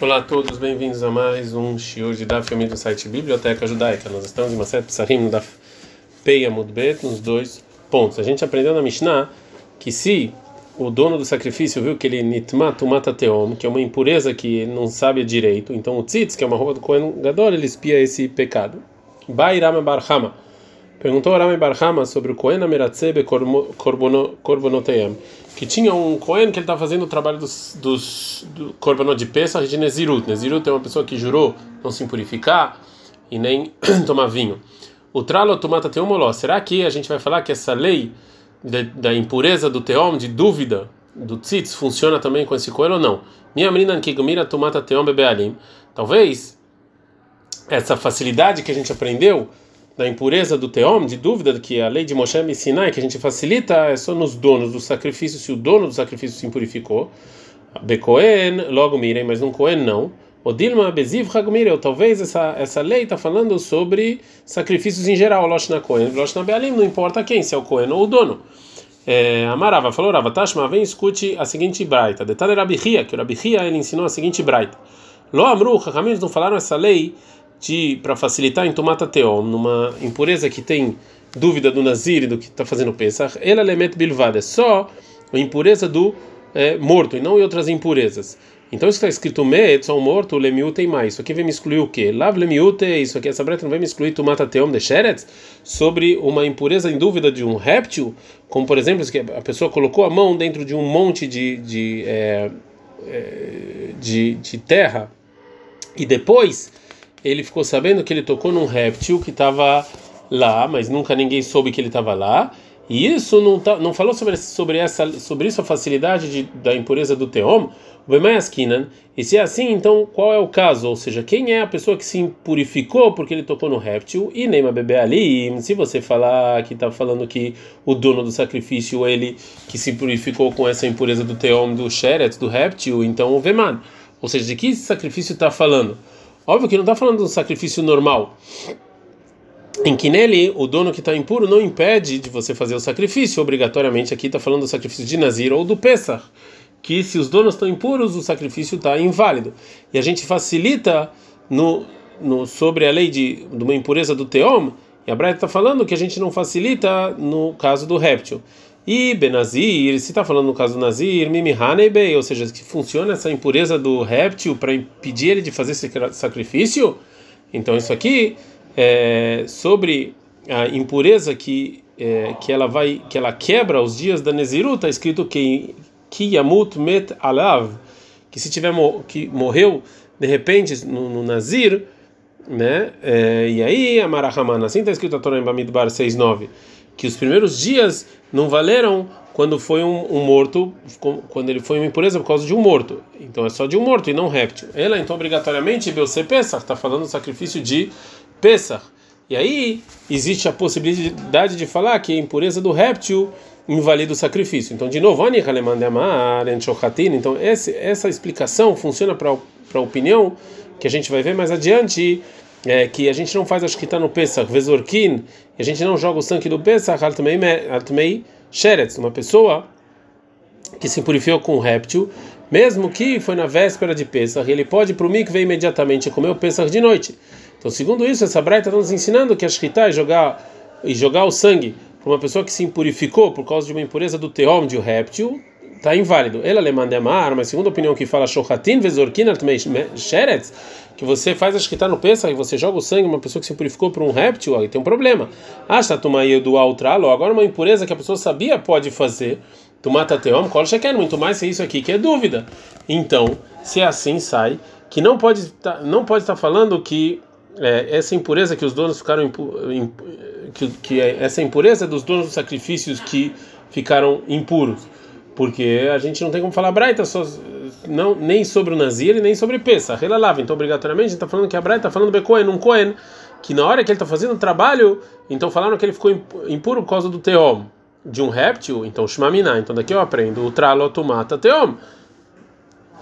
Olá a todos, bem-vindos a mais um shiur de Daf do site Biblioteca Judaica. Nós estamos em série Psarim no Daf Peia Mudbet, nos dois pontos. A gente aprendeu na Mishnah que se o dono do sacrifício viu que ele nitma tumata teom, que é uma impureza que ele não sabe direito, então o tzitz, que é uma roupa do Kohen Gadol, ele espia esse pecado. Bairame Barhama. Perguntou Arame Barhama sobre o Kohen Ameratzebe Korbonoteyam, que tinha um Kohen que ele estava fazendo o trabalho dos, dos do de Pesach de Nezirut. Nezirut é uma pessoa que jurou não se impurificar e nem tomar vinho. O Tralo Tomata Teomoló, será que a gente vai falar que essa lei da, da impureza do Teom, de dúvida, do Tzitz, funciona também com esse Kohen ou não? Minha menina Kigumira Tomata Teom Bebealim. Talvez essa facilidade que a gente aprendeu da impureza do teom, de dúvida que a lei de Moshe me Sinai, que a gente facilita, é só nos donos do sacrifício, se o dono do sacrifício se impurificou. Becoen, logo mirem, mas não Cohen não. O Dilma Beziv Hagmireu, talvez essa, essa lei está falando sobre sacrifícios em geral, Loshna Cohen, Loshna Bealim, não importa quem, se é o Cohen ou o dono. É, Amarava falou, Rava Tashma, vem escute a seguinte braita. Detalhe Rabihia, que o Rabihia ele ensinou a seguinte braita. Lo Amru, Hakamim não falaram essa lei para facilitar em tomata teom, numa impureza que tem dúvida do nazir do que está fazendo Pesach, ela lemet bilvad, é só a impureza do é, morto e não em outras impurezas. Então isso está escrito met, só um morto, lemiute tem mais. Isso aqui vem me excluir o quê? Lav lemiute, isso aqui, essa breta não vem me excluir tomata teom de sheretz, sobre uma impureza em dúvida de um réptil, como por exemplo, que a pessoa colocou a mão dentro de um monte de, de, é, de, de terra e depois ele ficou sabendo que ele tocou num réptil que estava lá, mas nunca ninguém soube que ele estava lá. E isso não, tá, não falou sobre, sobre, essa, sobre isso a facilidade de, da impureza do teom, e se é assim, então qual é o caso? Ou seja, quem é a pessoa que se impurificou porque ele tocou no réptil? E nem bebê ali, se você falar que está falando que o dono do sacrifício, ele que se purificou com essa impureza do teom, do sheret, do réptil, então o veman. Ou seja, de que sacrifício está falando? Óbvio que não está falando de um sacrifício normal, em que nele o dono que está impuro não impede de você fazer o sacrifício. Obrigatoriamente aqui está falando do sacrifício de Nazir ou do Pesach, que se os donos estão impuros, o sacrifício está inválido. E a gente facilita no, no, sobre a lei de, de uma impureza do Teom, e a está falando que a gente não facilita no caso do réptil. E Benazir, se está falando no caso do Nazir, Mimihanebei, ou seja, que funciona essa impureza do réptil para impedir ele de fazer esse sacrifício, então isso aqui é sobre a impureza que é, que ela vai que ela quebra os dias da Neziru, está escrito que que met alav, que se tiver que morreu de repente no, no Nazir, né? É, e aí a Marahamana, assim está escrito a Torá em Bamidbar 6:9 que os primeiros dias não valeram quando foi um, um, morto, quando ele foi uma impureza por causa de um morto. Então é só de um morto e não réptil. Ela, então, obrigatoriamente, Belce Pesach, está falando do sacrifício de Pesach. E aí existe a possibilidade de falar que a impureza do réptil invalida o sacrifício. Então, de novo, então essa, essa explicação funciona para a opinião que a gente vai ver mais adiante é, que a gente não faz a shkita no Pesach, Vezorkin, e a gente não joga o sangue do Pesach, Altmei Sheretz, uma pessoa que se purificou com um réptil, mesmo que foi na véspera de Pesach, ele pode para o mikve imediatamente comer o Pesach de noite. Então, segundo isso, essa braita está nos ensinando que a shkita é jogar, e jogar o sangue para uma pessoa que se impurificou por causa de uma impureza do teom de um réptil, está inválido. Ela le manda amar, mas segundo a opinião que fala Shohatin Vezorkin Altmei Sheretz, que você faz acho que está no Pesach e você joga o sangue uma pessoa que se purificou por um réptil, aí tem um problema. Está tomando do altralo, agora uma impureza que a pessoa sabia pode fazer. Tu mata teom, cola quer muito mais se é isso aqui que é dúvida. Então, se é assim sai que não pode tá, não pode estar tá falando que é, essa impureza que os donos ficaram impu, impu, que, que é, essa impureza dos donos dos sacrifícios que ficaram impuros porque a gente não tem como falar Braita só, não, nem sobre o Nazir e nem sobre Pesach. Ela lava, então obrigatoriamente a gente está falando que a Braita está falando Becoen, um Cohen, que na hora que ele está fazendo o trabalho, então falaram que ele ficou impuro por causa do Teom, de um réptil, então Shmamina. Então daqui eu aprendo o Tralotomata Teom.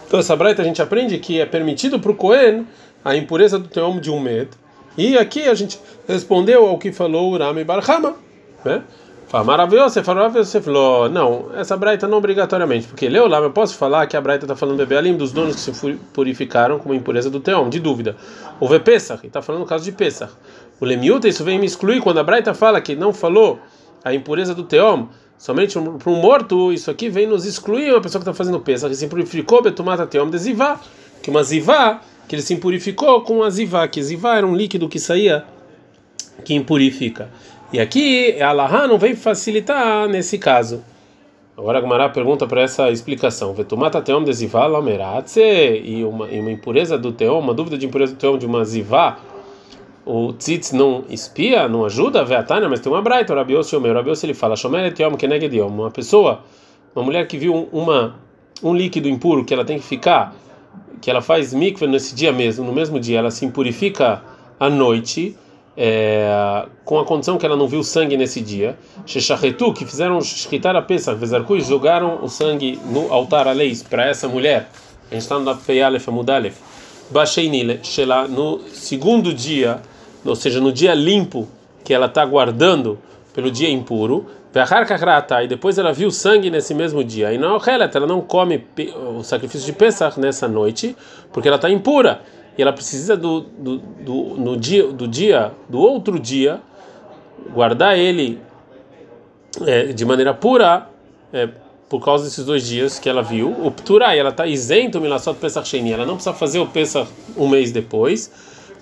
Então essa Braita a gente aprende que é permitido para o Cohen a impureza do Teom de um Med. E aqui a gente respondeu ao que falou o Rami Barhama, né? Fala, maravilhoso, você falou, você falou, não, essa braita não obrigatoriamente, porque leu lá, eu posso falar que a braita está falando bebê alim dos donos que se purificaram com a impureza do teom, de dúvida. O V Pesach, está falando no caso de Pesach. O Lemiuta, isso vem me excluir quando a braita fala que não falou a impureza do teom, somente para um morto, isso aqui vem nos excluir uma pessoa que está fazendo Pesach, que se purificou, betumata teom de zivá, que uma zivá, que ele se purificou com a zivá, que zivá era um líquido que saía, que impurifica. E aqui a Laha não vem facilitar nesse caso. Agora a Gamara pergunta para essa explicação. Lameratze e uma, e uma impureza do teom, uma dúvida de impureza do teom de uma zivá, o tzitz não espia, não ajuda, veatana, mas tem uma braita, o rabiose o meu, rabiose ele fala, shomer uma pessoa, uma mulher que viu uma um líquido impuro que ela tem que ficar, que ela faz mikve nesse dia mesmo, no mesmo dia, ela se impurifica à noite, é, com a condição que ela não viu sangue nesse dia, Sheshachetu, que fizeram shritar a Pesach, Vezarku, jogaram o sangue no altar aleis para essa mulher. A gente está no Feyalef Amudalef. Basheinile, Shela, no segundo dia, ou seja, no dia limpo que ela está guardando pelo dia impuro, e depois ela viu sangue nesse mesmo dia. E não ela não come o sacrifício de Pesach nessa noite, porque ela está impura e ela precisa do, do, do, no dia, do dia, do outro dia, guardar ele é, de maneira pura, é, por causa desses dois dias que ela viu. O Pturai, ela está isento do Pesach Sheni, ela não precisa fazer o Pesach um mês depois,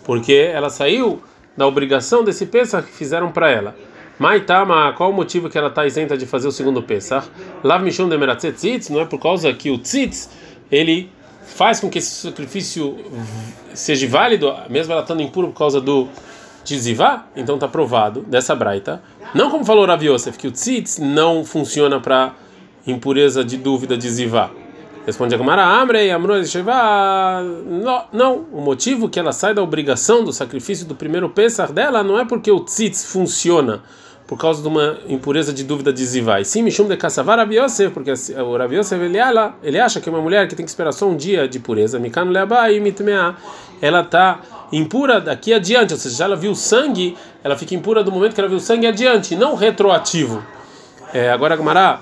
porque ela saiu da obrigação desse Pesach que fizeram para ela. Maitama, qual o motivo que ela está isenta de fazer o segundo Pesach? Lav Mishum de Tzitz, não é por causa que o Tzitz, ele faz com que esse sacrifício seja válido, mesmo ela estando impura por causa do tzivá, então está provado dessa braita. Não como falou Rav Yosef, que o tzitz não funciona para impureza de dúvida de zivá. Responde a Gamara, Amrei, Amroi, Não, não, o motivo que ela sai da obrigação do sacrifício do primeiro Pesach dela não é porque o tzitz funciona por causa de uma impureza de dúvida de Zivai. Sim, Mishum de Kassavar Rabi porque o Rabi ele, ele acha que uma mulher que tem que esperar só um dia de pureza, Mikano Leaba e Mitmea, ela está impura daqui adiante, ou seja, ela viu sangue, ela fica impura do momento que ela viu sangue adiante, não retroativo. É, agora a Gamara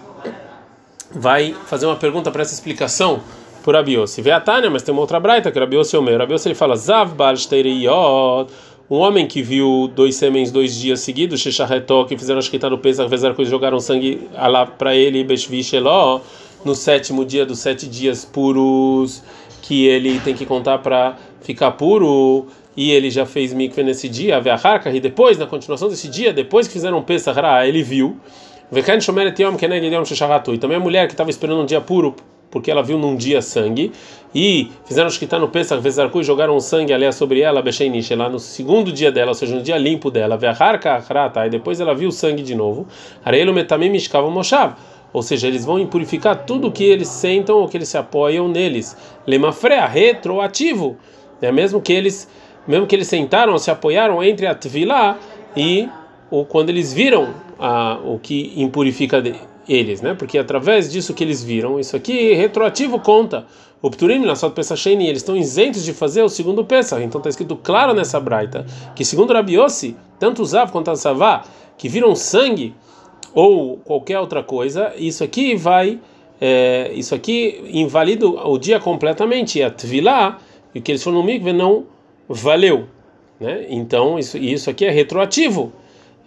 vai fazer uma pergunta para essa explicação por Rabi. Vê a Tânia, mas tem uma outra braita que o Rabi Yosef é o meu. Rabi Yosef ele fala, Zav Bal um homem que viu dois semens dois dias seguidos, Shecharretó, que fizeram a no Pesach, fizeram coisa, jogaram sangue lá para ele, Beshvisheló, no sétimo dia dos sete dias puros, que ele tem que contar para ficar puro, e ele já fez mikve nesse dia, a e depois, na continuação desse dia, depois que fizeram Pesach, ele viu, e também a mulher que estava esperando um dia puro porque ela viu num dia sangue, e fizeram está no Pesach, Vezarku, e jogaram sangue ali sobre ela, Becheinish, lá no segundo dia dela, ou seja, no dia limpo dela, Veharka e depois ela viu sangue de novo, Areelo Metamim Mishkavam Moshav, ou seja, eles vão impurificar tudo que eles sentam ou que eles se apoiam neles. Lemafrea, retroativo, é mesmo que eles, mesmo que eles sentaram, se apoiaram entre a Tvilá e o, quando eles viram a, o que impurifica eles, né? Porque através disso que eles viram, isso aqui retroativo conta. O Pturim, na sua Pesacheni, eles estão isentos de fazer o segundo Pesach. Então está escrito claro nessa braita que segundo Rabiossi, tanto Zav quanto a Savá, que viram sangue ou qualquer outra coisa, isso aqui vai, é, isso aqui invalida o dia completamente. E a Tvilá, o que eles foram no mikve não valeu, né? Então isso, isso aqui é retroativo.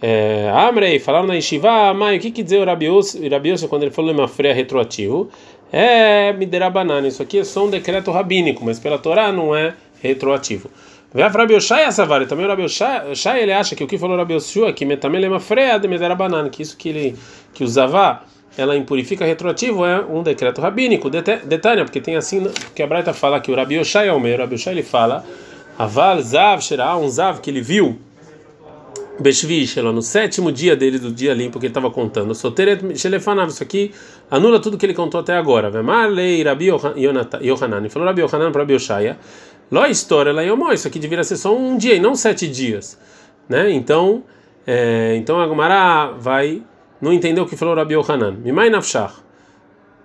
É, Amrei, falaram na Yeshiva, Mai, o que quer dizer o Rabiose quando ele falou uma freia retroativo? É Miderabanan, isso aqui é só um decreto rabínico, mas pela Torá não é retroativo. Vê Rabi Oshai Savari, também o Rabi Oshai ele acha que o que falou Rabi Oshua, que também é uma freia de Miderabanan, que isso que ele que usava ela impurifica retroativo é um decreto rabínico. Detalhe, porque tem assim, que a Braita fala que o Rabi Oshai é o meio, o Rabi Oshai ele fala, Aval Zav Shera, um Zav que ele viu Beshvish, no sétimo dia dele, do dia limpo que ele estava contando. Soteret Shelefanav, isso aqui anula tudo que ele contou até agora. Vemarlei Rabi Yohanan. Falou Rabi Yohanan para Rabi Oshaya. Ló história lá Yomó, isso aqui deveria ser só um dia e não sete dias. Né? Então, é, então a Gumara vai não entender o que falou Rabi Yohanan. Mimai Nafshach.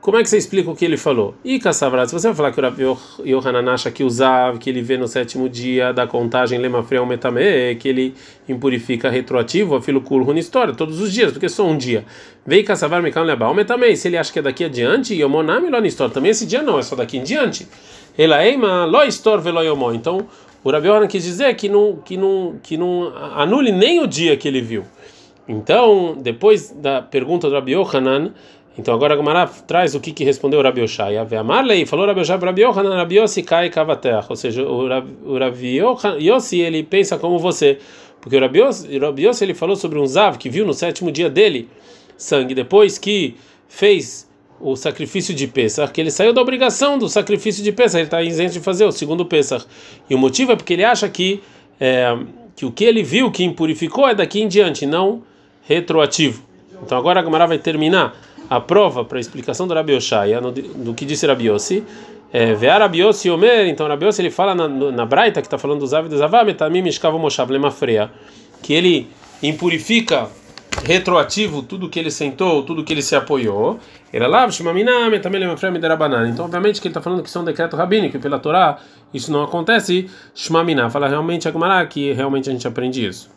Como é que você explica o que ele falou? E Kassavrat, se você vai falar que o Rabi Yohanan acha que usava, que ele vê no sétimo dia da contagem Lema Freão Metame, que ele impurifica retroativo, a filo Kurhun história, todos os dias, porque só um dia. Vei Kassavar Mekan Lebal Metame, se ele acha que é daqui adiante, Yomonami Lon história, também esse dia não, é só daqui em diante. Elaima Lo Histor Velo Yomon. Então, o Rabi Yohanan quis dizer que não, que, não, que não anule nem o dia que ele viu. Então, depois da pergunta do Rabi Yohanan, então agora Gomara traz o que, que respondeu o Rabi Oshai. A Marley falou Rabi Oshai Rabi Yohanan, Rabi Yossi cai cavater. Ou seja, o Rabi Yossi ele pensa como você. Porque o Rabi Yossi, ele falou sobre um Zav que viu no sétimo dia dele sangue, depois que fez o sacrifício de Pesach, que ele saiu da obrigação do sacrifício de Pesach, ele está isento de fazer o segundo Pesach. E o motivo é porque ele acha que, é, que o que ele viu que impurificou é daqui em diante, não retroativo. Então agora a Gamara vai terminar a prova para a explicação do Rabi Oshaya, do que disse Rabi Yossi. É, Rabi Yossi Omer, então Rabi Yossi ele fala na, na Braita, que está falando dos avidos, Avametamim Mishkav Moshav Lemafreia, que ele impurifica retroativo tudo que ele sentou, tudo que ele se apoiou. Era lá, Então, obviamente que ele está falando que isso é um decreto rabínico, e pela Torá isso não acontece. Shmamina, fala realmente Agmará que realmente a gente aprende isso.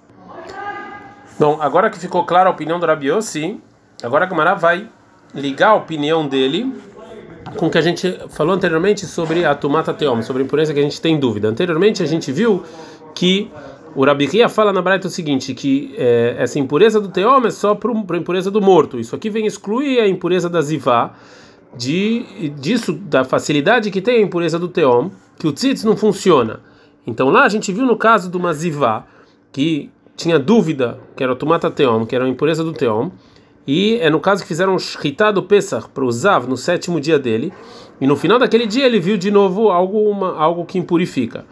Bom, agora que ficou clara a opinião do Rabi Yossi, agora Agmará vai ligar a opinião dele com o que a gente falou anteriormente sobre a Tumata Teom, sobre a impureza que a gente tem dúvida. Anteriormente a gente viu que o Rabihia fala na Braita o seguinte, que é, essa impureza do teom é só para a impureza do morto. Isso aqui vem excluir a impureza da zivá, de, disso, da facilidade que tem a impureza do teom, que o tzitz não funciona. Então lá a gente viu no caso de uma zivá, que tinha dúvida, que era o tomata teom, que era a impureza do teom, e é no caso que fizeram um do Pesach para o Zav no sétimo dia dele, e no final daquele dia ele viu de novo algo, uma, algo que impurifica.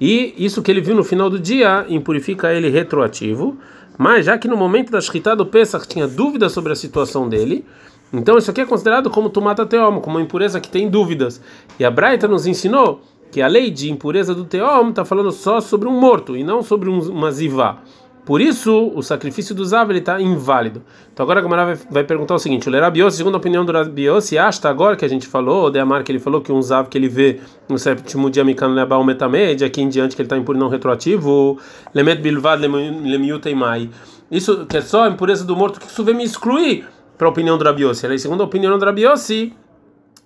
E isso que ele viu no final do dia impurifica ele retroativo, mas já que no momento da Shkita do Pesach tinha dúvida sobre a situação dele, então isso aqui é considerado como tomata teom, como uma impureza que tem dúvidas. E a Braita nos ensinou que a lei de impureza do teom está falando só sobre um morto e não sobre um, uma zivá. Por isso, o sacrifício do Zav está inválido. Então agora a Gamara vai, vai, perguntar o seguinte: o Lerabios, segundo a opinião do Lerabios, acha agora que a gente falou, o Deamar que ele falou que um Zav que ele vê no sétimo dia Mikan Lebal Metamed, aqui em diante que ele está impuro não retroativo, Lemet Bilvad Lemiuteimai. Isso que é só a impureza do morto, que isso vem me excluir para a opinião do Rabiossi. Segundo a opinião do Rabiossi,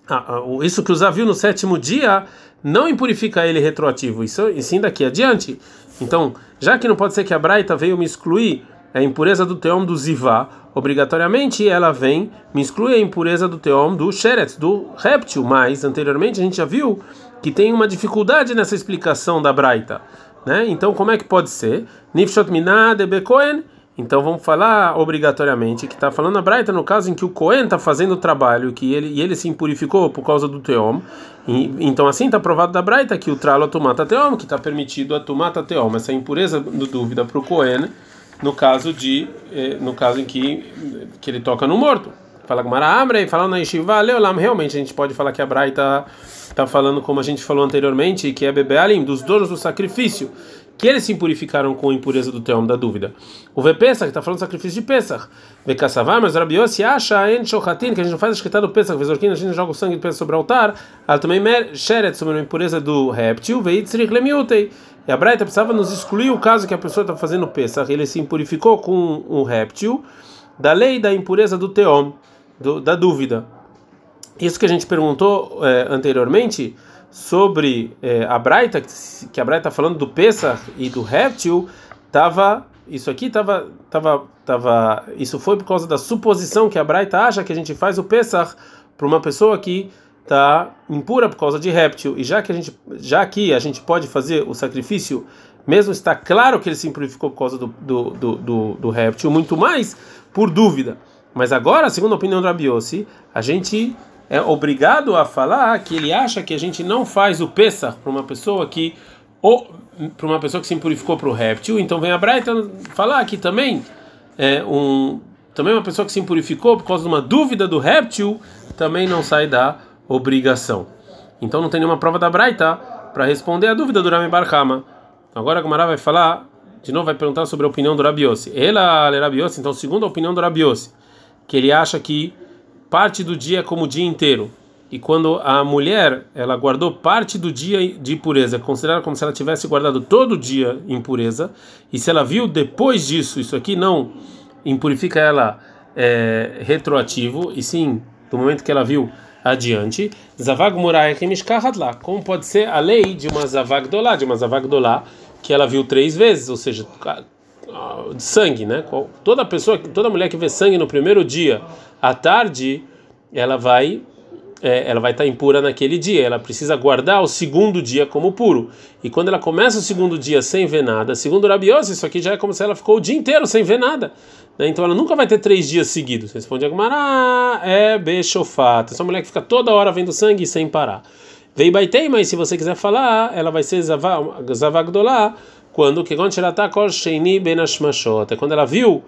ah, isso que o Zav viu no sétimo dia não impurifica ele retroativo, isso, e sim daqui adiante. Então, já que não pode ser que a Braita veio me excluir a impureza do teom do Zivá, obrigatoriamente ela vem me excluir a impureza do teom do Sheretz, do réptil, mas anteriormente a gente já viu que tem uma dificuldade nessa explicação da Braita. Né? Então, como é que pode ser? Nifshot minah de bekoen então vamos falar obrigatoriamente que está falando a Braita no caso em que o Cohen está fazendo o trabalho que ele, e ele se impurificou por causa do Teom. E, então assim está provado da Braita que o tralo tomata Teom, que está permitido a tomata Teom, essa impureza do dúvida para o Cohen, no caso de eh, no caso em que, que ele toca no morto. Fala Gmara Amrei, falando na Yeshiva, Leolam, realmente a gente pode falar que a Braita está falando como a gente falou anteriormente, que é Bebealim, dos donos do sacrifício que eles se impurificaram com a impureza do teom da dúvida. O Vepesach, que está falando do sacrifício de Pesach. Vekassavar, mas Rabiossi acha en shohatin, que a gente não faz a escrita do Pesach, vezorquim, a gente joga o sangue de Pesach sobre o altar, ela também sheret sobre a impureza do réptil, veitzrich lemiutei. E a Braita precisava nos excluir o caso que a pessoa está fazendo Pesach, ele se impurificou com um réptil, da lei da impureza do teom, do, da dúvida. Isso que a gente perguntou é, anteriormente, sobre é, a Braita, que a Braita está falando do Pesach e do réptil, tava isso aqui tava, tava, tava, isso foi por causa da suposição que a Braita acha que a gente faz o Pesach para uma pessoa que está impura por causa de réptil e já que a gente, já que a gente pode fazer o sacrifício, mesmo está claro que ele se impurificou por causa do, do, do, do, do réptil, muito mais por dúvida. Mas agora, segundo a opinião do Rabiossi, a gente é obrigado a falar que ele acha que a gente não faz o Pesach para uma pessoa que ou para uma pessoa que se impurificou para o réptil, então vem a Braita falar que também é um também uma pessoa que se impurificou por causa de uma dúvida do réptil também não sai da obrigação. Então não tem nenhuma prova da Braita para responder a dúvida do Rami Barhama. Agora a Gamara vai falar, de novo vai perguntar sobre a opinião do Rabiossi. Ela é Rabiossi, então segundo a opinião do Rabiossi, que ele acha que parte do dia como o dia inteiro. E quando a mulher ela guardou parte do dia de impureza, considerada como se ela tivesse guardado todo o dia impureza, e se ela viu depois disso, isso aqui não impurifica ela é, retroativo, e sim do momento que ela viu adiante, zavag lá. Como pode ser a lei de uma zavag dolá, de uma zavag dolá que ela viu três vezes, ou seja, sangue, né? Toda pessoa, toda mulher que vê sangue no primeiro dia, à tarde, ela vai é, ela vai estar impura naquele dia. Ela precisa guardar o segundo dia como puro. E quando ela começa o segundo dia sem ver nada, segundo Rabiose, isso aqui já é como se ela ficou o dia inteiro sem ver nada. Né? Então ela nunca vai ter três dias seguidos. Responde Agumara, é bechofata. Essa mulher que fica toda hora vendo sangue sem parar. Vei baitei, mas se você quiser falar, ela vai ser zavagdolá quando que ela é quando ela viu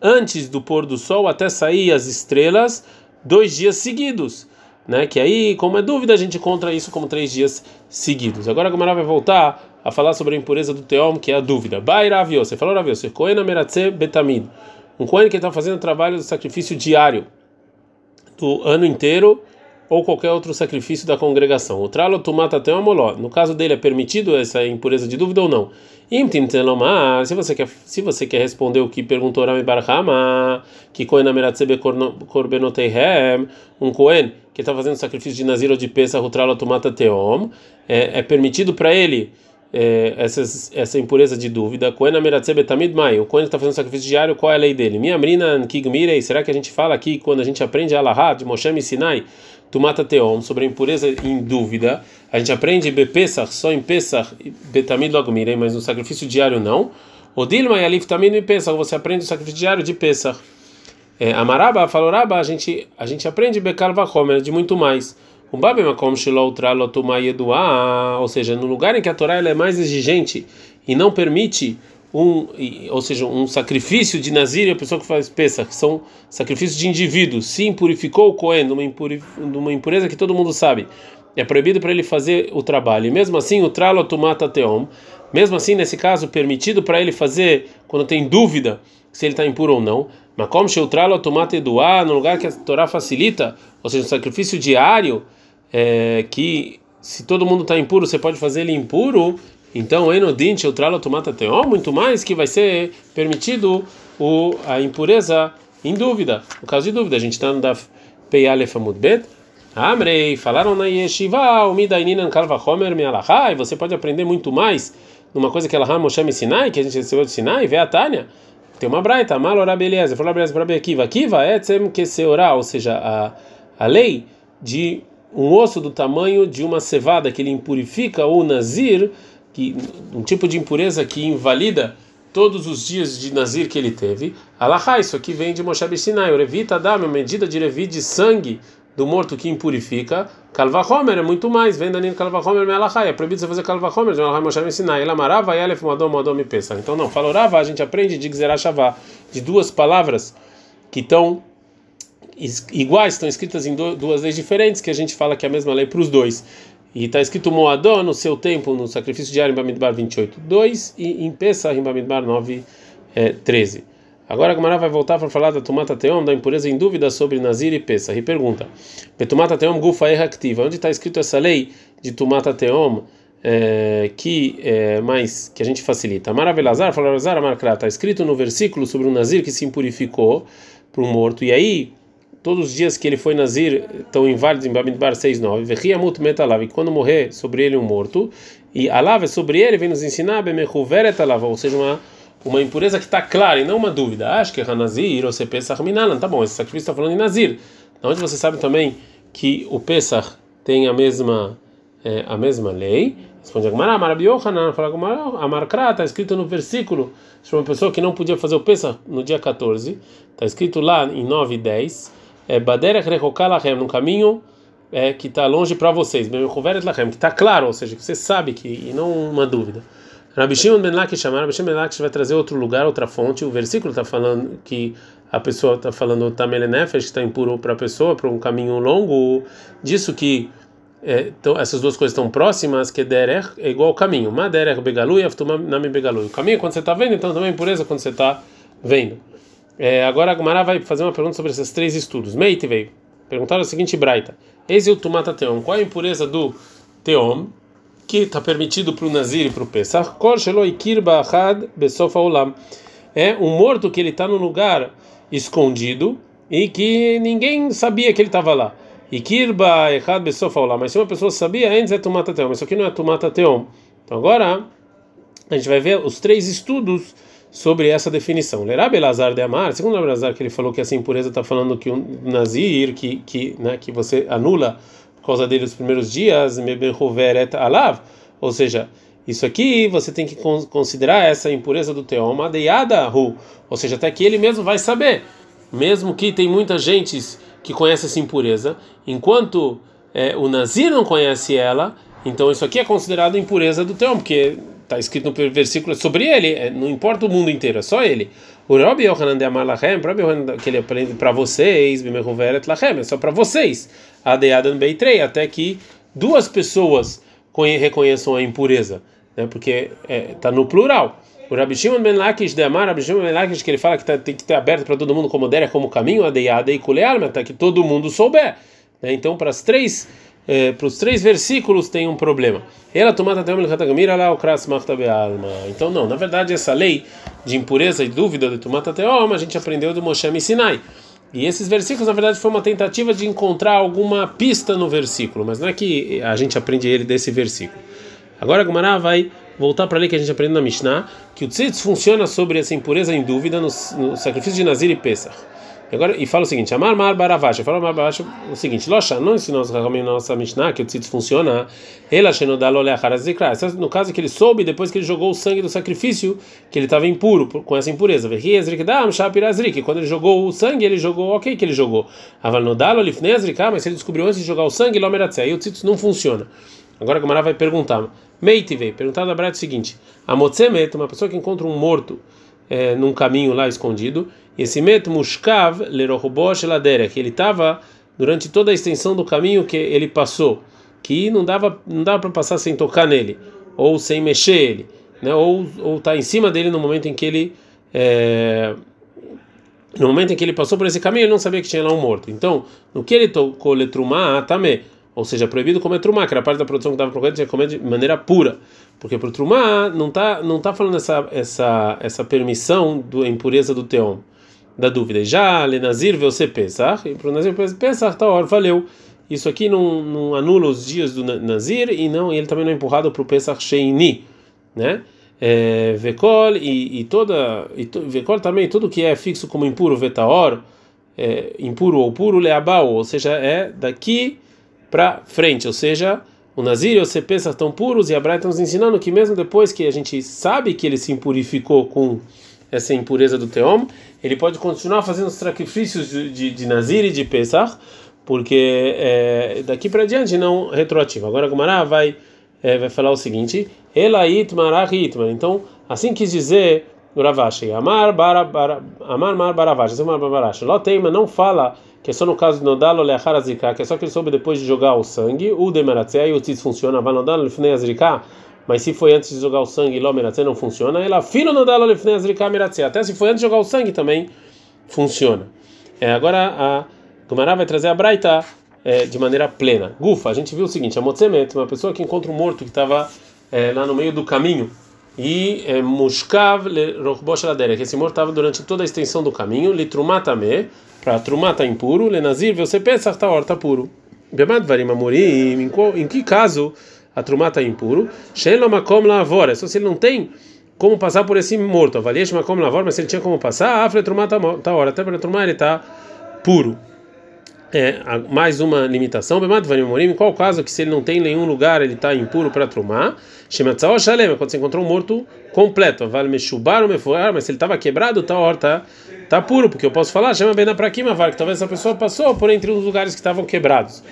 antes do pôr do sol até sair as estrelas dois dias seguidos né? Que aí, como é dúvida, a gente encontra isso como três dias seguidos. Agora a Gamara vai voltar a falar sobre a impureza do teom, que é a dúvida. Bai Ravio, você falou Ravio, você Kohen Ameratze Betamid. Um Kohen que está fazendo trabalho de sacrifício diário do ano inteiro ou qualquer outro sacrifício da congregação. O tralo tomata tem moló. No caso dele é permitido essa impureza de dúvida ou não? Se você quer, se você quer responder o que perguntou Rami Barhama, que Kohen Ameratzebe Korbenoteihem, um Kohen que está fazendo sacrifício de Nazir ou de Pesach, o tralo tomata teom, é, é permitido para ele é, essa, impureza de dúvida. Kohen Ameratzebe Tamid Mai, o Kohen está fazendo sacrifício diário, qual é a lei dele? Minha Mrina Kigmirei, será que a gente fala aqui quando a gente aprende a Alaha de Moshe Sinai? Tumata Teom, sobre a impureza em dúvida. A gente aprende Bepesach, só em Pesach, Betamid logo mas no sacrifício diário não. O Dilma e Alif Tamid Pesach, você aprende o sacrifício diário de Pesach. É, Amaraba, Faloraba, a gente, a gente aprende Bekal Vachomer, de muito mais. Um Babemakom Shilou Tralotumai Eduá, ou seja, no lugar em que a Torá é mais exigente e não permite um, ou seja, um sacrifício de Nazir e a pessoa que faz peça, que são sacrifícios de indivíduos, se impurificou o Cohen, impuri, numa impureza que todo mundo sabe, é proibido para ele fazer o trabalho. E mesmo assim, o tralo tomata teom, mesmo assim, nesse caso, permitido para ele fazer quando tem dúvida se ele está impuro ou não. Mas como o tralo tomata eduá, no lugar que a Torá facilita, ou seja, um sacrifício diário, é, que se todo mundo está impuro, você pode fazer ele impuro. Então, enodinte, o tralo tomata teó, muito mais que vai ser permitido o, a impureza em dúvida. No caso de dúvida, a gente está no da Peyalef Bet. Amrei, falaram na Yeshiva, o Midaininan Kalva Homer Mialaha, e você pode aprender muito mais numa coisa que ela Moshe Sinai, que a gente recebeu de Sinai, vê a Tânia. Tem uma braita, Malora beleza, falou beleza para Akiva. Akiva é tsem que ou seja, a, a lei de um osso do tamanho de uma cevada que ele impurifica o nazir que um tipo de impureza que invalida todos os dias de Nazir que ele teve. Alahá, isso aqui vem de Moshe Sinai. O Revita dá uma medida de Revi de sangue do morto que impurifica. Kalvahomer é muito mais. Vem Danilo Kalvahomer me Alahá. É proibido você fazer Kalvahomer de Alahá Moshe Sinai. Ela marava e Elef Madom Madom me pensa. Então não, falorava, a gente aprende de Gzerashavá, de duas palavras que estão iguais, estão escritas em duas leis diferentes, que a gente fala que é a mesma lei para os dois. E está escrito Moadó no seu tempo, no sacrifício diário em Bamidbar 28, 2 e em Pesach em Bamidbar 9, é, 13. Agora a Gamara vai voltar para falar da Tumata Teom, da impureza em dúvida sobre Nazir e Pesach. E pergunta: Betumata Teom Gufa Erractiva. Onde está escrito essa lei de Tumata Teom é, que é, mais que a gente facilita? Maravilhazar, Falarazar, Amarkra. Está escrito no versículo sobre um Nazir que se impurificou para um morto. E aí todos os dias que ele foi Nazir estão inválidos em Bamidbar 6.9. Vechiamut metalav, e quando morrer sobre ele um morto, e alava sobre ele vem nos ensinar bemechuveret alava, ou seja, uma, uma impureza que está clara e não uma dúvida. Acho que é Hanazir ou se Pesach Minalan, tá bom, esse sacrifício está falando em Nazir. Onde você sabe também que o Pesach tem a mesma, é, a mesma lei. Responde Agmará, Marabiohanan, fala Agmará, Amarkra, está escrito no versículo sobre uma pessoa que não podia fazer o Pesach no dia 14, está escrito lá em 9 e 10 é Baderech Rechokalachem, num caminho é, que está longe para vocês, que está claro, ou seja, que você sabe que, e não uma dúvida. Rabi Ben Lakish vai trazer outro lugar, outra fonte. O versículo está falando que a pessoa está falando Tamelenefesh, que está impuro para a pessoa, para um caminho longo, disso que é, então, essas duas coisas estão próximas, que derech é igual ao caminho. Maderech begalu e aftumam begalu. O caminho é quando você está vendo, então também impureza quando você está vendo. É, agora a Gumara vai fazer uma pergunta sobre esses três estudos. Meite veio. Perguntaram a seguinte braita: o tumata teom. Qual é a impureza do teom que está permitido para o Nazir e para o Pesach? Besofa. É um morto que ele está no lugar escondido e que ninguém sabia que ele estava lá. Kirba echad besofa. Mas se uma pessoa sabia, antes é tumata teom. Isso aqui não é tumata teom. Então agora a gente vai ver os três estudos sobre essa definição. Lerá Belazar de Amar, segundo Belazar que ele falou que essa impureza está falando que o nazir, que que, né, que você anula por causa dele os primeiros dias, mebehuveret alav, ou seja, isso aqui você tem que considerar essa impureza do teoma deiada hu, ou seja, até que ele mesmo vai saber, mesmo que tem muita gente que conhece essa impureza, enquanto é, o nazir não conhece ela, então isso aqui é considerado impureza do teom, porque está escrito no versículo sobre ele, é, não importa o mundo inteiro, é só ele. O Rabbi Yohanan de Yohanan que ele aprende para vocês, Bimehuveret Lachem, é só para vocês. Adeadan Beitrei, até que duas pessoas reconheçam a impureza, né? porque está é, tá no plural. O Rabbi Shimon ben Lakish de Amar, Shimon ben Lakish, que ele fala que tá, tem que ter aberto para todo mundo como der, como caminho, Adeada e Kulealma, até que todo mundo souber. Né? Então, para as três é, para os três versículos tem um problema. Ela tomata lá o alma. Então não, na verdade essa lei de impureza e dúvida de tomata teoma a gente aprendeu do Moshe Sinai. E esses versículos na verdade foi uma tentativa de encontrar alguma pista no versículo, mas não é que a gente aprende ele desse versículo. Agora a Gumará vai voltar para a lei que a gente aprende na Mishnah, que o tzitz funciona sobre essa impureza em dúvida no, no sacrifício de Nazir e Pesach. Agora, e fala o seguinte: Amar Mar Baravash. Fala Mar Baravash o seguinte: Locha, não ensinou nossa Mishnah que o tzitz funciona. Ela Shenodal Oleacharazikra. No caso que ele soube depois que ele jogou o sangue do sacrifício, que ele estava impuro, com essa impureza. Quando ele jogou o sangue, ele jogou, ok, que ele jogou. Avalnodal Olifnezrika, mas se ele descobriu antes de jogar o sangue, Lomeratzé. Aí o tzitz não funciona. Agora a Gamara vai perguntar: Meitive, perguntar da Brad o seguinte: Amotzemet, uma pessoa que encontra um morto é, num caminho lá escondido. E esse met mushkav lerohubosh laderech, ele estava durante toda a extensão do caminho que ele passou, que não dava não dava para passar sem tocar nele ou sem mexer ele, né? Ou ou tá em cima dele no momento em que ele é, no momento em que ele passou por esse caminho, ele não sabia que tinha lá um morto. Então, no que ele tocou letrumá, tamé, ou seja, proibido comer trumá, que era parte da produção que estava procurando, tinha que comer de maneira pura. Porque para o Trumá não está não tá falando essa, essa, essa permissão da impureza do Teom, da dúvida. Já Lenazir você Pesach, e para o Nazir Pesach, tá hora, valeu. Isso aqui não, não anula os dias do Nazir e não ele também não é empurrado para o Pesach Sheini, né? É, Vekol e, e toda e to, Vekol também tudo que é fixo como impuro Vetaor, é, impuro ou puro Leabal, ou seja, é daqui para frente, ou seja, o Nazir e o Cepesa estão puros e a Braita nos ensinando que mesmo depois que a gente sabe que ele se impurificou com essa impureza do Teom, ele pode continuar fazendo os sacrifícios de, de, de Nazir e de Pesach, porque é, daqui para diante não retroativo. Agora Gumará vai, é, vai falar o seguinte: Elait Marahitman. Então, assim quis dizer no Ravashi, Amar Amar Mar Baravashi, Amar Baravashi. Lotema não fala que é só no caso de Nodalo Leachar Azrika, que é só que ele soube depois de jogar o sangue, o Demaratzé, e o Tzitz funciona, vai Nodalo Lefnei Azrika, mas se foi antes de jogar o sangue, Ló Meratzé não funciona, ela filo Nodalo Lefnei Azrika Meratzé, até se foi antes de jogar o sangue também funciona. É, agora a Gumará vai trazer a Braita é, de maneira plena. Gufa, a gente viu o seguinte, a Motzemet, uma pessoa que encontra um morto que estava é, lá no meio do caminho, e é, Mushkav Rochbosh que esse morto estava durante toda a extensão do caminho, Litrumatame, para Trumá está impuro, Lenazir, você pensa que está puro. Bemad amorim, em que caso a Trumá está impuro? Shelo makom lavor, é só se ele não tem como passar por esse morto. Avaliesh makom lavor, mas se ele tinha como passar, afre Trumá está hora, até para Trumá ele está puro. É, mais uma limitação, em qual caso que se ele não tem nenhum lugar ele está impuro para shalem, quando você encontrou um morto completo, vale mechubar ou mefuar, mas se ele estava quebrado, está horta tá puro, porque eu posso falar, chama bem na praquima, que talvez essa pessoa passou por entre os lugares que estavam quebrados.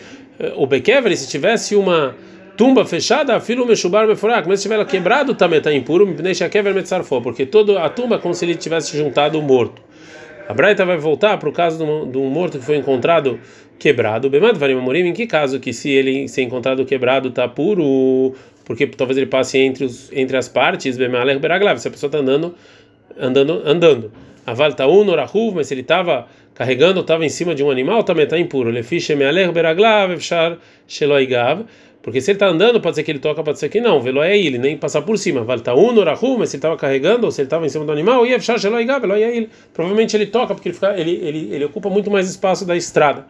O Bekever, se tivesse uma tumba fechada, filo mechubar mefurak, mas se tiver quebrado também está impuro, deixa kever metzarfo, porque toda a tumba é como se ele tivesse juntado o morto. A Braita vai voltar para o caso de um morto que foi encontrado quebrado. Bemad varim amorim, em que caso que se ele ser encontrado quebrado está puro, porque talvez ele passe entre, os, entre as partes, se a pessoa está andando, andando, andando. Aval Taun Orahuv, mas se ele estava carregando, estava em cima de um animal, também está impuro. Lefiche mealer beraglav, efshar sheloigav. Porque se ele está andando, pode ser que ele toca, pode ser que não. Velo é ele, nem passar por cima. Vale tá um mas se ele estava carregando, ou se ele estava em cima do animal, ia fechar velo é ele. Provavelmente ele toca, porque ele, fica, ele, ele, ele ocupa muito mais espaço da estrada.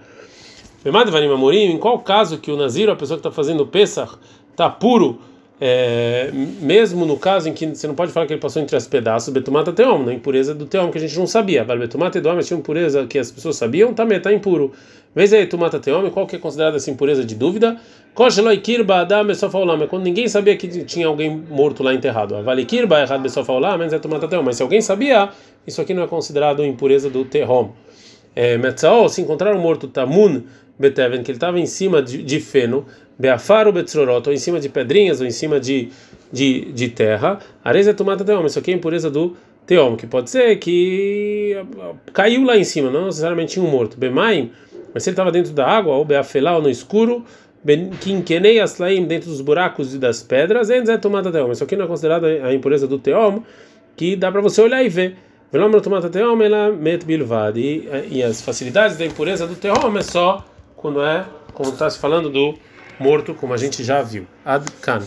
Em qual caso que o Nazir, a pessoa que está fazendo o Pesach, está puro? É, mesmo no caso em que você não pode falar que ele passou entre as pedaços, betumata teom, na impureza do teom que a gente não sabia. Betumata teom, mas tinha impureza que as pessoas sabiam, também está impuro. Vez aí, tumata teom, qual que é considerada essa impureza de dúvida? Kosheloi kirba adam é quando ninguém sabia que tinha alguém morto lá enterrado. Vale kirba errado besofaolam, mas é tumata teom. Mas se alguém sabia, isso aqui não é considerado impureza do teom. É, Metzao, se encontrar um morto tamun beteven, que ele estava em cima de, de feno, Beafaro betzrorot, ou em cima de pedrinhas, ou em cima de, de, de terra, areza é tomada teom, isso aqui é impureza do teom, que pode ser que caiu lá em cima, não necessariamente tinha um morto. Bemaim, mas se ele estava dentro da água, ou beafelá, ou no escuro, quinquenei aslaim, dentro dos buracos e das pedras, é tomada teom. Isso aqui não é considerado a impureza do teom, que dá para você olhar e ver. E as facilidades da impureza do teom é só quando é, como está se falando do morto, como a gente já viu. Ad Kan.